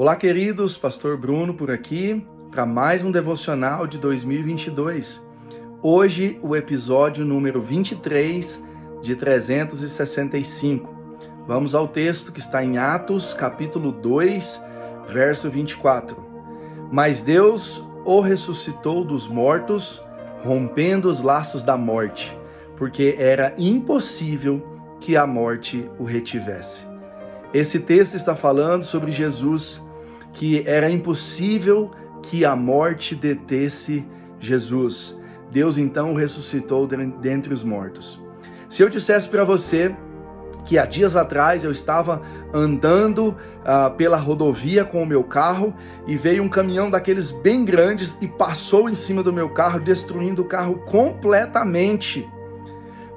Olá, queridos, Pastor Bruno por aqui para mais um devocional de 2022. Hoje, o episódio número 23 de 365. Vamos ao texto que está em Atos, capítulo 2, verso 24. Mas Deus o ressuscitou dos mortos, rompendo os laços da morte, porque era impossível que a morte o retivesse. Esse texto está falando sobre Jesus que era impossível que a morte detesse Jesus. Deus então o ressuscitou dentre os mortos. Se eu dissesse para você que há dias atrás eu estava andando uh, pela rodovia com o meu carro e veio um caminhão daqueles bem grandes e passou em cima do meu carro, destruindo o carro completamente.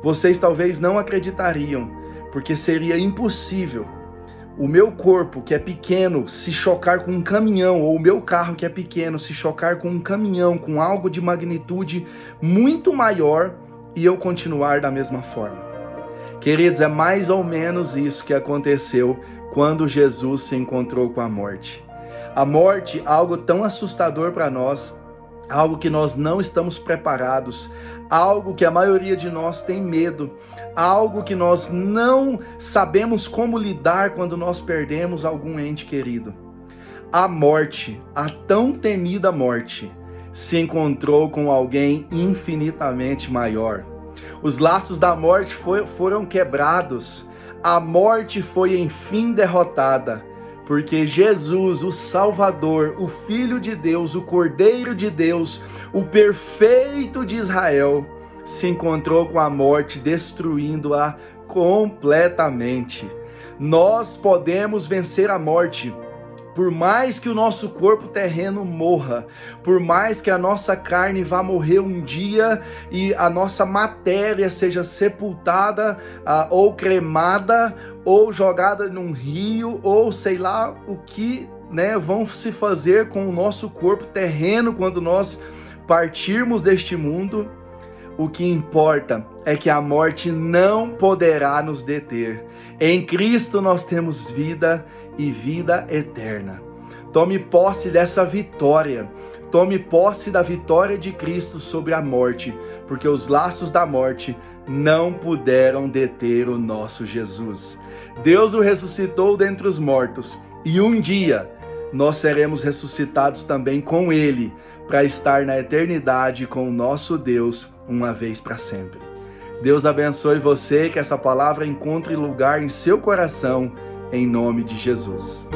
Vocês talvez não acreditariam, porque seria impossível o meu corpo, que é pequeno, se chocar com um caminhão, ou o meu carro, que é pequeno, se chocar com um caminhão, com algo de magnitude muito maior, e eu continuar da mesma forma. Queridos, é mais ou menos isso que aconteceu quando Jesus se encontrou com a morte. A morte, algo tão assustador para nós, algo que nós não estamos preparados, algo que a maioria de nós tem medo, algo que nós não sabemos como lidar quando nós perdemos algum ente querido. A morte, a tão temida morte, se encontrou com alguém infinitamente maior. Os laços da morte foi, foram quebrados, a morte foi enfim derrotada porque Jesus, o Salvador, o Filho de Deus, o Cordeiro de Deus, o perfeito de Israel, se encontrou com a morte, destruindo-a completamente. Nós podemos vencer a morte por mais que o nosso corpo terreno morra, por mais que a nossa carne vá morrer um dia e a nossa matéria seja sepultada uh, ou cremada ou jogada num rio ou sei lá o que né, vão se fazer com o nosso corpo terreno quando nós partirmos deste mundo, o que importa é que a morte não poderá nos deter. Em Cristo nós temos vida e vida eterna. Tome posse dessa vitória. Tome posse da vitória de Cristo sobre a morte, porque os laços da morte não puderam deter o nosso Jesus. Deus o ressuscitou dentre os mortos, e um dia nós seremos ressuscitados também com ele, para estar na eternidade com o nosso Deus uma vez para sempre. Deus abençoe você, que essa palavra encontre lugar em seu coração, em nome de Jesus.